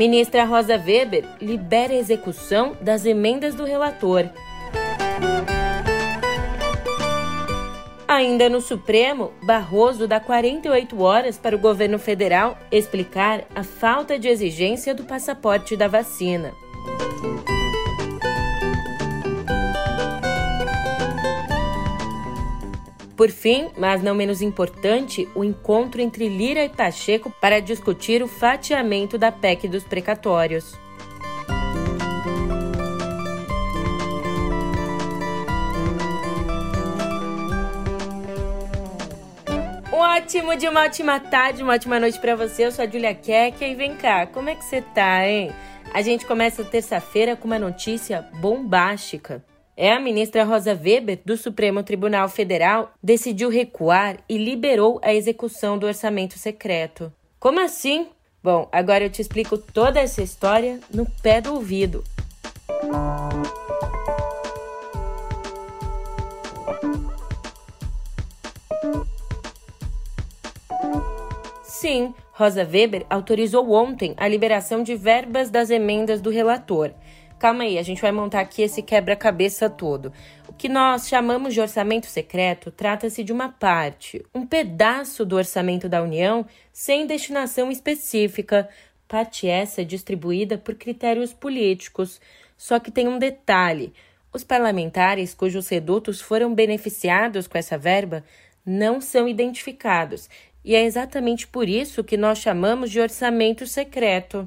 Ministra Rosa Weber libera a execução das emendas do relator. Ainda no Supremo, Barroso dá 48 horas para o governo federal explicar a falta de exigência do passaporte da vacina. Por fim, mas não menos importante, o encontro entre Lira e Pacheco para discutir o fatiamento da PEC dos precatórios. Um ótimo de uma ótima tarde, uma ótima noite para você. Eu sou a Julia Kek e vem cá, como é que você tá, hein? A gente começa terça-feira com uma notícia bombástica. É a ministra Rosa Weber, do Supremo Tribunal Federal, decidiu recuar e liberou a execução do orçamento secreto. Como assim? Bom, agora eu te explico toda essa história no pé do ouvido. Sim, Rosa Weber autorizou ontem a liberação de verbas das emendas do relator. Calma aí, a gente vai montar aqui esse quebra-cabeça todo. O que nós chamamos de orçamento secreto trata-se de uma parte, um pedaço do orçamento da União sem destinação específica, parte essa distribuída por critérios políticos. Só que tem um detalhe: os parlamentares cujos redutos foram beneficiados com essa verba não são identificados, e é exatamente por isso que nós chamamos de orçamento secreto.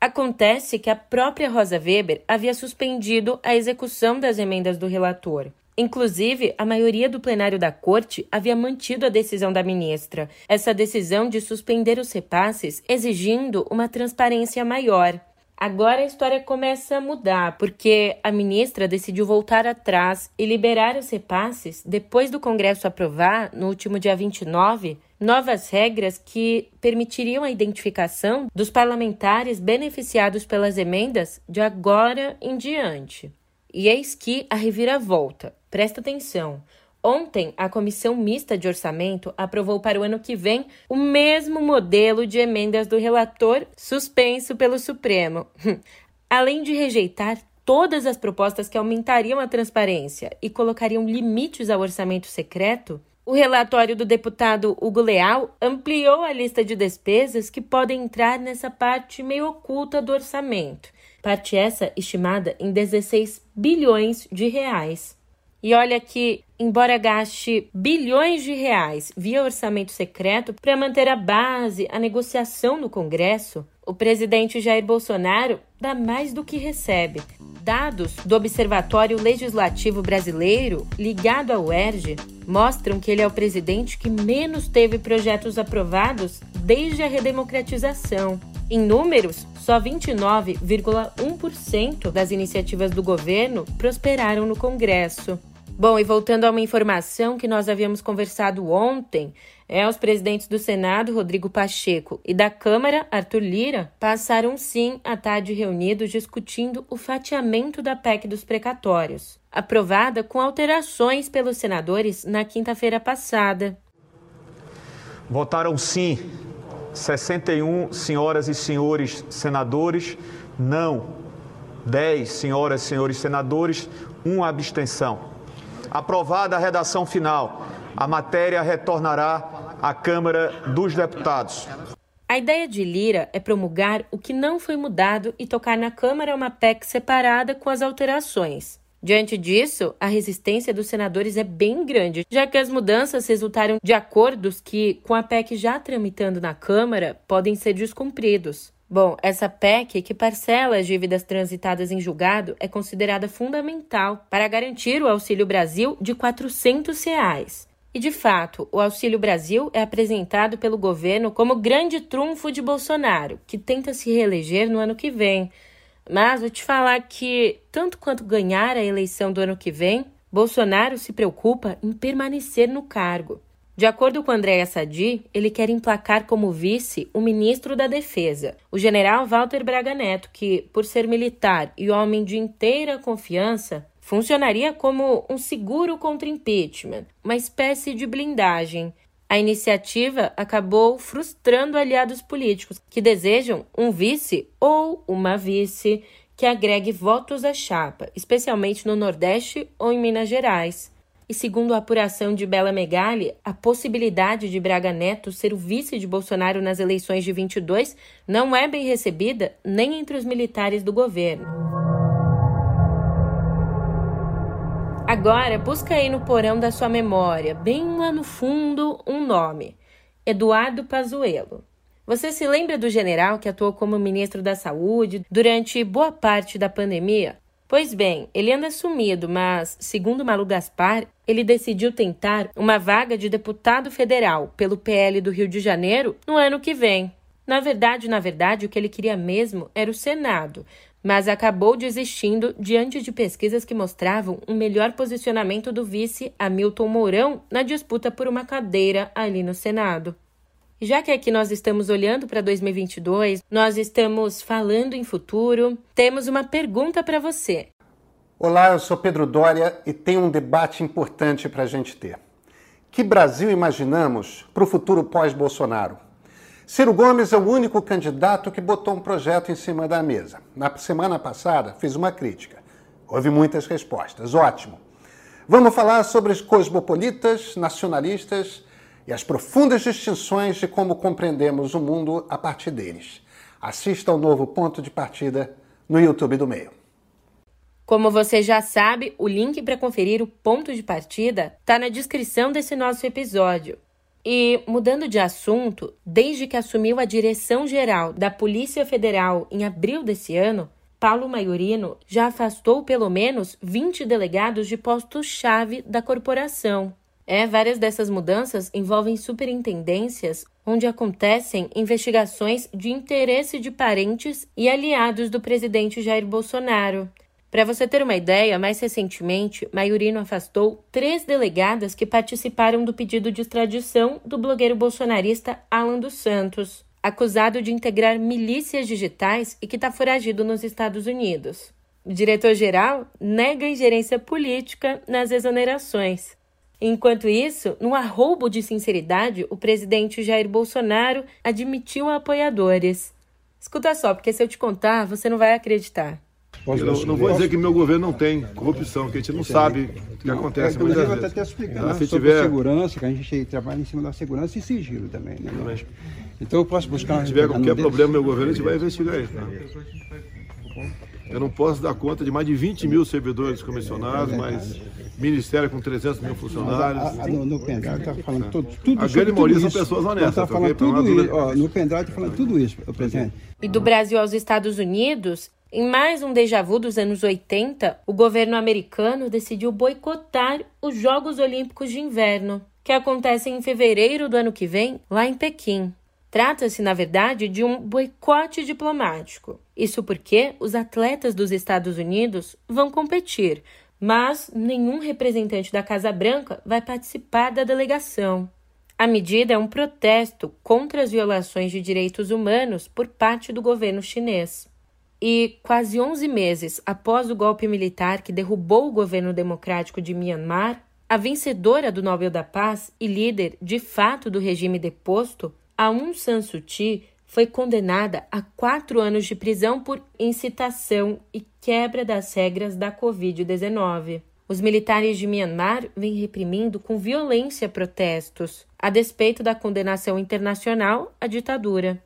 Acontece que a própria Rosa Weber havia suspendido a execução das emendas do relator. Inclusive, a maioria do plenário da corte havia mantido a decisão da ministra, essa decisão de suspender os repasses, exigindo uma transparência maior. Agora a história começa a mudar, porque a ministra decidiu voltar atrás e liberar os repasses depois do Congresso aprovar, no último dia 29, novas regras que permitiriam a identificação dos parlamentares beneficiados pelas emendas de agora em diante. E eis que a reviravolta. Presta atenção. Ontem, a Comissão Mista de Orçamento aprovou para o ano que vem o mesmo modelo de emendas do relator suspenso pelo Supremo. Além de rejeitar todas as propostas que aumentariam a transparência e colocariam limites ao orçamento secreto, o relatório do deputado Hugo Leal ampliou a lista de despesas que podem entrar nessa parte meio oculta do orçamento, parte essa estimada em 16 bilhões de reais. E olha que, embora gaste bilhões de reais via orçamento secreto para manter a base, a negociação no Congresso, o presidente Jair Bolsonaro dá mais do que recebe. Dados do Observatório Legislativo Brasileiro, ligado ao UERJ, mostram que ele é o presidente que menos teve projetos aprovados desde a redemocratização. Em números, só 29,1% das iniciativas do governo prosperaram no Congresso. Bom, e voltando a uma informação que nós havíamos conversado ontem, é os presidentes do Senado, Rodrigo Pacheco, e da Câmara, Arthur Lira, passaram sim a tarde reunidos discutindo o fatiamento da PEC dos precatórios, aprovada com alterações pelos senadores na quinta-feira passada. Votaram sim 61 senhoras e senhores senadores, não 10 senhoras e senhores senadores, uma abstenção. Aprovada a redação final, a matéria retornará à Câmara dos Deputados. A ideia de Lira é promulgar o que não foi mudado e tocar na Câmara uma PEC separada com as alterações. Diante disso, a resistência dos senadores é bem grande, já que as mudanças resultaram de acordos que, com a PEC já tramitando na Câmara, podem ser descumpridos. Bom, essa PEC, que parcela as dívidas transitadas em julgado, é considerada fundamental para garantir o Auxílio Brasil de 400 reais. E de fato, o Auxílio Brasil é apresentado pelo governo como grande trunfo de Bolsonaro, que tenta se reeleger no ano que vem. Mas vou te falar que, tanto quanto ganhar a eleição do ano que vem, Bolsonaro se preocupa em permanecer no cargo. De acordo com Andréa Sadi, ele quer emplacar como vice o ministro da Defesa, o general Walter Braga Neto, que, por ser militar e homem de inteira confiança, funcionaria como um seguro contra impeachment, uma espécie de blindagem. A iniciativa acabou frustrando aliados políticos que desejam um vice ou uma vice que agregue votos à chapa, especialmente no Nordeste ou em Minas Gerais. E segundo a apuração de Bela Megali, a possibilidade de Braga Neto ser o vice de Bolsonaro nas eleições de 22 não é bem recebida nem entre os militares do governo. Agora, busca aí no porão da sua memória, bem lá no fundo, um nome: Eduardo Pazuello. Você se lembra do general que atuou como ministro da Saúde durante boa parte da pandemia? Pois bem, ele anda sumido, mas, segundo Malu Gaspar, ele decidiu tentar uma vaga de deputado federal pelo PL do Rio de Janeiro no ano que vem. Na verdade, na verdade, o que ele queria mesmo era o Senado, mas acabou desistindo diante de pesquisas que mostravam um melhor posicionamento do vice Hamilton Mourão na disputa por uma cadeira ali no Senado. Já que aqui nós estamos olhando para 2022, nós estamos falando em futuro, temos uma pergunta para você. Olá, eu sou Pedro Dória e tem um debate importante para a gente ter. Que Brasil imaginamos para o futuro pós-Bolsonaro? Ciro Gomes é o único candidato que botou um projeto em cima da mesa. Na semana passada, fiz uma crítica. Houve muitas respostas. Ótimo. Vamos falar sobre os cosmopolitas, nacionalistas e as profundas distinções de como compreendemos o mundo a partir deles. Assista ao novo ponto de partida no YouTube do Meio. Como você já sabe, o link para conferir o ponto de partida está na descrição desse nosso episódio. E, mudando de assunto, desde que assumiu a direção geral da Polícia Federal em abril desse ano, Paulo Maiorino já afastou pelo menos 20 delegados de postos-chave da corporação. É, várias dessas mudanças envolvem superintendências onde acontecem investigações de interesse de parentes e aliados do presidente Jair Bolsonaro. Para você ter uma ideia, mais recentemente, Maiorino afastou três delegadas que participaram do pedido de extradição do blogueiro bolsonarista Alan dos Santos, acusado de integrar milícias digitais e que está foragido nos Estados Unidos. O diretor-geral nega ingerência política nas exonerações. Enquanto isso, no arroubo de sinceridade, o presidente Jair Bolsonaro admitiu a apoiadores. Escuta só, porque se eu te contar, você não vai acreditar. Eu não, não vou dizer que meu governo não tem corrupção, que a gente não sabe o que acontece é, muitas vezes. até explicar né? se sobre tiver... segurança, que a gente trabalha em cima da segurança e sigilo também. Né? Então eu posso buscar... Se tiver qualquer problema no meu governo, a gente vai investigar isso. Né? Eu não posso dar conta de mais de 20 mil servidores comissionados, mas ministério com 300 mil funcionários. A, a, no, no pendrive está falando tudo, tudo A grande maioria são pessoas honestas. Está falando tudo isso. Ó, no pendrive está falando tudo isso, presidente. E do Brasil aos Estados Unidos, em mais um déjà vu dos anos 80, o governo americano decidiu boicotar os Jogos Olímpicos de Inverno, que acontecem em fevereiro do ano que vem, lá em Pequim. Trata-se, na verdade, de um boicote diplomático. Isso porque os atletas dos Estados Unidos vão competir, mas nenhum representante da Casa Branca vai participar da delegação. A medida é um protesto contra as violações de direitos humanos por parte do governo chinês. E quase 11 meses após o golpe militar que derrubou o governo democrático de Myanmar, a vencedora do Nobel da Paz e líder de fato do regime deposto, Aung San Suu Kyi foi condenada a quatro anos de prisão por incitação e quebra das regras da Covid-19. Os militares de Myanmar vêm reprimindo com violência protestos, a despeito da condenação internacional à ditadura.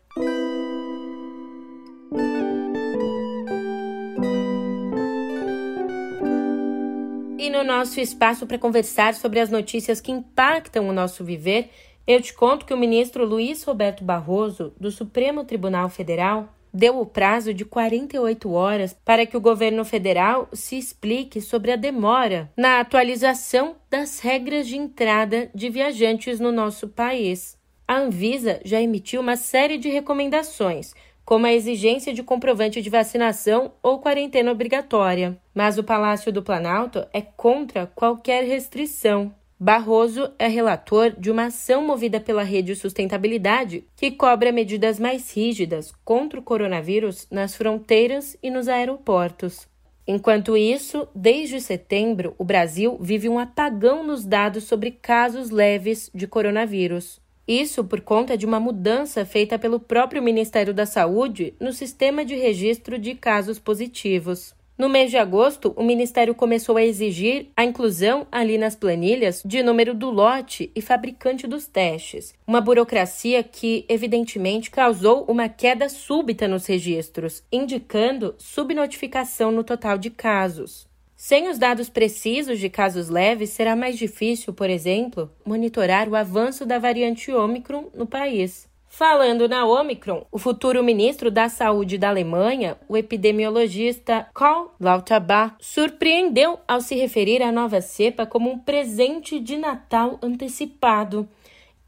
E no nosso espaço para conversar sobre as notícias que impactam o nosso viver, eu te conto que o ministro Luiz Roberto Barroso, do Supremo Tribunal Federal, deu o prazo de 48 horas para que o governo federal se explique sobre a demora na atualização das regras de entrada de viajantes no nosso país. A Anvisa já emitiu uma série de recomendações, como a exigência de comprovante de vacinação ou quarentena obrigatória, mas o Palácio do Planalto é contra qualquer restrição. Barroso é relator de uma ação movida pela Rede Sustentabilidade que cobra medidas mais rígidas contra o coronavírus nas fronteiras e nos aeroportos. Enquanto isso, desde setembro, o Brasil vive um apagão nos dados sobre casos leves de coronavírus. Isso por conta de uma mudança feita pelo próprio Ministério da Saúde no sistema de registro de casos positivos. No mês de agosto, o Ministério começou a exigir a inclusão ali nas planilhas de número do lote e fabricante dos testes, uma burocracia que, evidentemente, causou uma queda súbita nos registros, indicando subnotificação no total de casos. Sem os dados precisos de casos leves, será mais difícil, por exemplo, monitorar o avanço da variante Ômicron no país. Falando na Omicron, o futuro ministro da Saúde da Alemanha, o epidemiologista Karl Lauterbach, surpreendeu ao se referir à nova cepa como um presente de Natal antecipado.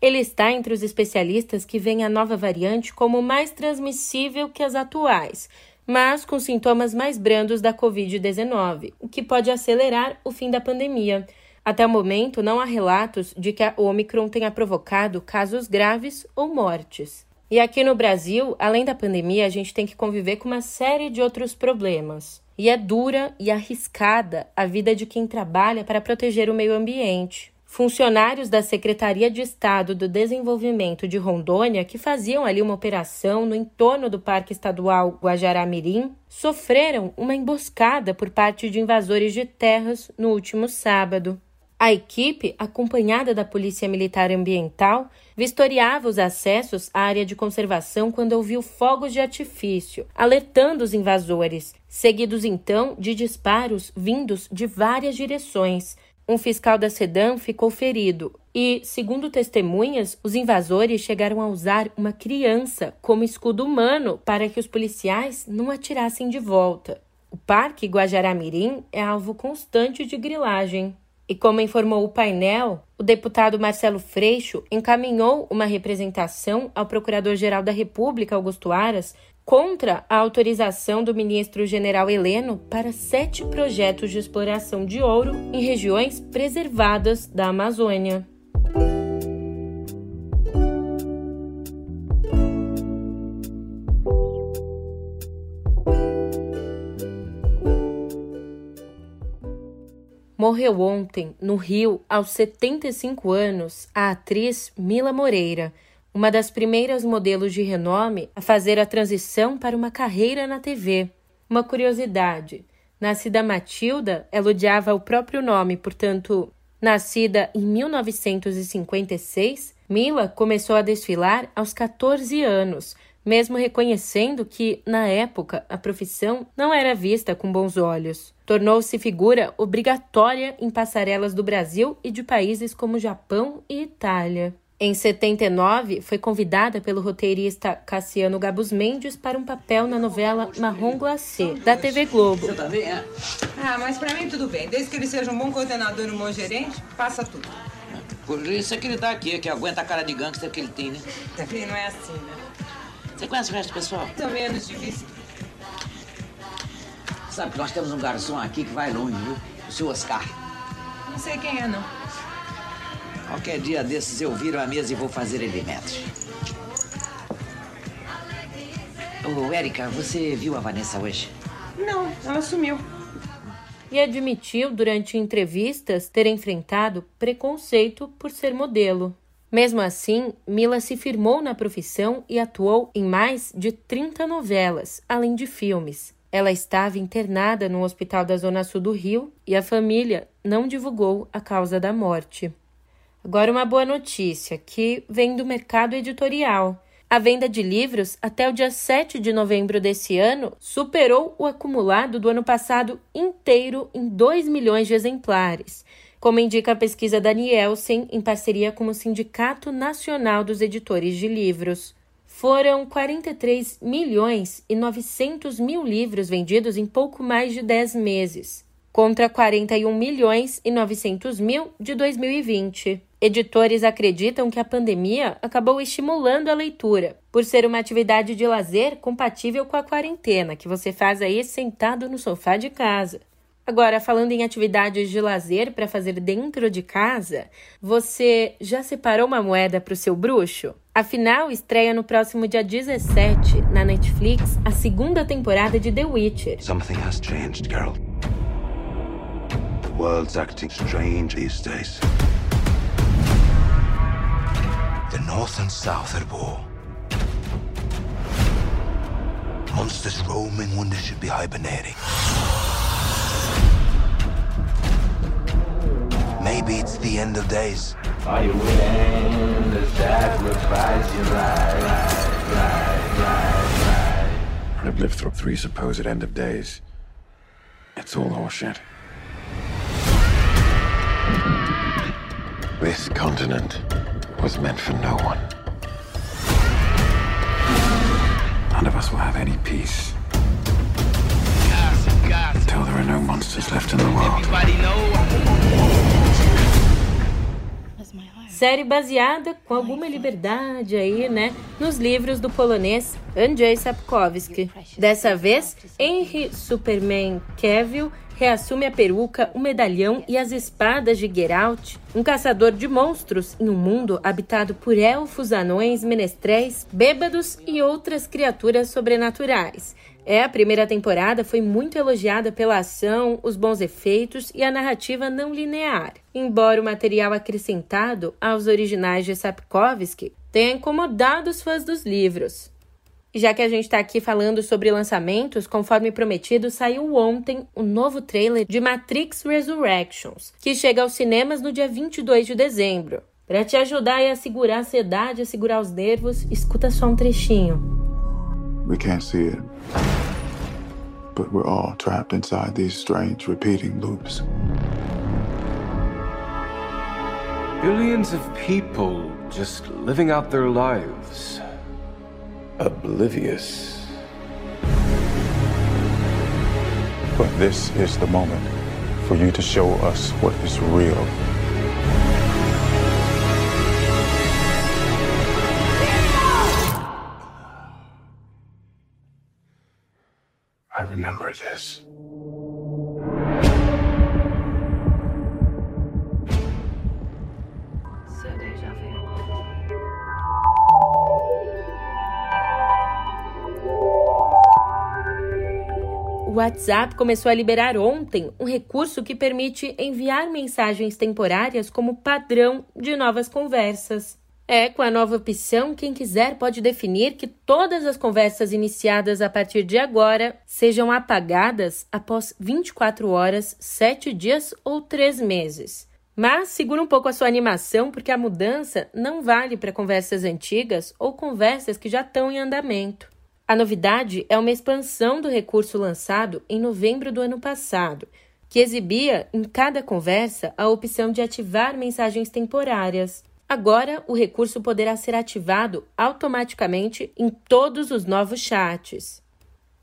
Ele está entre os especialistas que veem a nova variante como mais transmissível que as atuais, mas com sintomas mais brandos da Covid-19, o que pode acelerar o fim da pandemia. Até o momento, não há relatos de que a Omicron tenha provocado casos graves ou mortes. E aqui no Brasil, além da pandemia, a gente tem que conviver com uma série de outros problemas. E é dura e arriscada a vida de quem trabalha para proteger o meio ambiente. Funcionários da Secretaria de Estado do Desenvolvimento de Rondônia, que faziam ali uma operação no entorno do Parque Estadual Guajará-Mirim, sofreram uma emboscada por parte de invasores de terras no último sábado. A equipe, acompanhada da Polícia Militar Ambiental, vistoriava os acessos à área de conservação quando ouviu fogos de artifício, alertando os invasores, seguidos então de disparos vindos de várias direções. Um fiscal da Sedam ficou ferido e, segundo testemunhas, os invasores chegaram a usar uma criança como escudo humano para que os policiais não atirassem de volta. O Parque Guajará-Mirim é alvo constante de grilagem. E como informou o painel, o deputado Marcelo Freixo encaminhou uma representação ao Procurador-Geral da República, Augusto Aras, contra a autorização do ministro-general Heleno para sete projetos de exploração de ouro em regiões preservadas da Amazônia. Morreu ontem, no Rio, aos 75 anos, a atriz Mila Moreira, uma das primeiras modelos de renome a fazer a transição para uma carreira na TV. Uma curiosidade: nascida Matilda, ela odiava o próprio nome, portanto, nascida em 1956, Mila começou a desfilar aos 14 anos, mesmo reconhecendo que, na época, a profissão não era vista com bons olhos tornou-se figura obrigatória em passarelas do Brasil e de países como Japão e Itália. Em 79, foi convidada pelo roteirista Cassiano Gabus Mendes para um papel na novela Marrom Glacé, da TV Globo. Você também é? Ah, mas pra mim tudo bem. Desde que ele seja um bom coordenador e um bom gerente, passa tudo. Por isso é que ele tá aqui, que aguenta a cara de gangster que ele tem, né? Também não é assim, né? Você conhece o resto do pessoal? Pelo menos difícil. Sabe que nós temos um garçom aqui que vai longe, viu? O seu Oscar. Não sei quem é, não. Qualquer dia desses eu viro a mesa e vou fazer ele metros. Ô, Érica, você viu a Vanessa hoje? Não, ela sumiu. E admitiu durante entrevistas ter enfrentado preconceito por ser modelo. Mesmo assim, Mila se firmou na profissão e atuou em mais de 30 novelas, além de filmes. Ela estava internada no hospital da Zona Sul do Rio e a família não divulgou a causa da morte. Agora, uma boa notícia que vem do mercado editorial. A venda de livros até o dia 7 de novembro desse ano superou o acumulado do ano passado inteiro em 2 milhões de exemplares, como indica a pesquisa da Nielsen em parceria com o Sindicato Nacional dos Editores de Livros. Foram 43 milhões e 900 mil livros vendidos em pouco mais de 10 meses, contra 41 milhões e 900 mil de 2020. Editores acreditam que a pandemia acabou estimulando a leitura, por ser uma atividade de lazer compatível com a quarentena, que você faz aí sentado no sofá de casa. Agora, falando em atividades de lazer para fazer dentro de casa, você já separou uma moeda para o seu bruxo? Afinal, estreia no próximo dia 17 na Netflix a segunda temporada de The Witcher. Something has changed, Carol. The world's acting strange these days. The North and South at war. Monsters roaming when they should be hibernating. Maybe it's the end of days. Are you willing to sacrifice your life? I've lived through three supposed end of days. It's all horseshit. This continent was meant for no one. None of us will have any peace. Until there are no monsters left in the world. Série baseada com alguma liberdade aí, né, nos livros do polonês Andrzej Sapkowski. Dessa vez, Henry Superman Cavill reassume a peruca, o medalhão e as espadas de Geralt, um caçador de monstros em um mundo habitado por elfos, anões, menestréis, bêbados e outras criaturas sobrenaturais. É, a primeira temporada foi muito elogiada pela ação, os bons efeitos e a narrativa não linear, embora o material acrescentado aos originais de Sapkowski tenha incomodado os fãs dos livros. Já que a gente está aqui falando sobre lançamentos, conforme prometido, saiu ontem o novo trailer de Matrix Resurrections, que chega aos cinemas no dia 22 de dezembro. Para te ajudar a segurar a ansiedade, a segurar os nervos, escuta só um trechinho. We can't see it. But we're all trapped inside these strange repeating loops. Billions of people just living out their lives. Oblivious. But this is the moment for you to show us what is real. Remember this. O WhatsApp começou a liberar ontem um recurso que permite enviar mensagens temporárias como padrão de novas conversas. É, com a nova opção, quem quiser pode definir que todas as conversas iniciadas a partir de agora sejam apagadas após 24 horas, 7 dias ou 3 meses. Mas segura um pouco a sua animação, porque a mudança não vale para conversas antigas ou conversas que já estão em andamento. A novidade é uma expansão do recurso lançado em novembro do ano passado, que exibia em cada conversa a opção de ativar mensagens temporárias. Agora, o recurso poderá ser ativado automaticamente em todos os novos chats.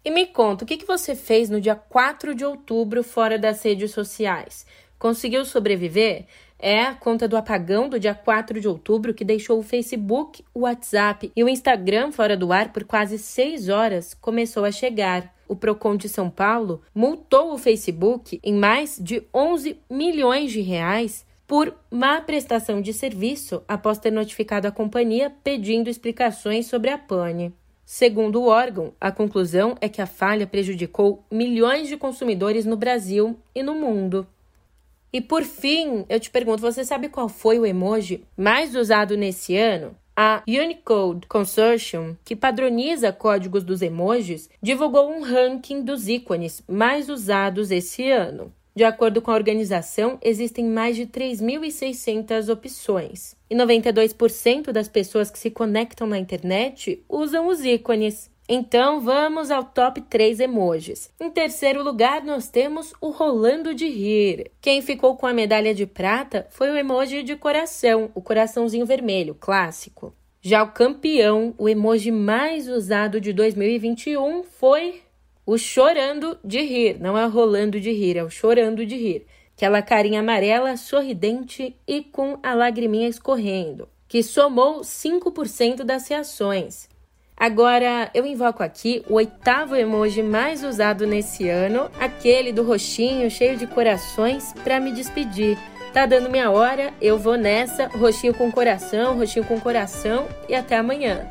E me conta, o que você fez no dia 4 de outubro fora das redes sociais? Conseguiu sobreviver? É a conta do apagão do dia 4 de outubro que deixou o Facebook, o WhatsApp e o Instagram fora do ar por quase seis horas começou a chegar. O Procon de São Paulo multou o Facebook em mais de 11 milhões de reais por má prestação de serviço após ter notificado a companhia pedindo explicações sobre a pane. Segundo o órgão, a conclusão é que a falha prejudicou milhões de consumidores no Brasil e no mundo. E por fim, eu te pergunto, você sabe qual foi o emoji mais usado nesse ano? A Unicode Consortium, que padroniza códigos dos emojis, divulgou um ranking dos ícones mais usados esse ano. De acordo com a organização, existem mais de 3.600 opções. E 92% das pessoas que se conectam na internet usam os ícones. Então vamos ao top 3 emojis. Em terceiro lugar, nós temos o rolando de rir. Quem ficou com a medalha de prata foi o emoji de coração, o coraçãozinho vermelho, clássico. Já o campeão, o emoji mais usado de 2021 foi o chorando de rir, não é rolando de rir, é o chorando de rir. Aquela carinha amarela, sorridente e com a lagriminha escorrendo, que somou 5% das reações. Agora eu invoco aqui o oitavo emoji mais usado nesse ano, aquele do roxinho cheio de corações, para me despedir. Tá dando minha hora, eu vou nessa, roxinho com coração, roxinho com coração e até amanhã.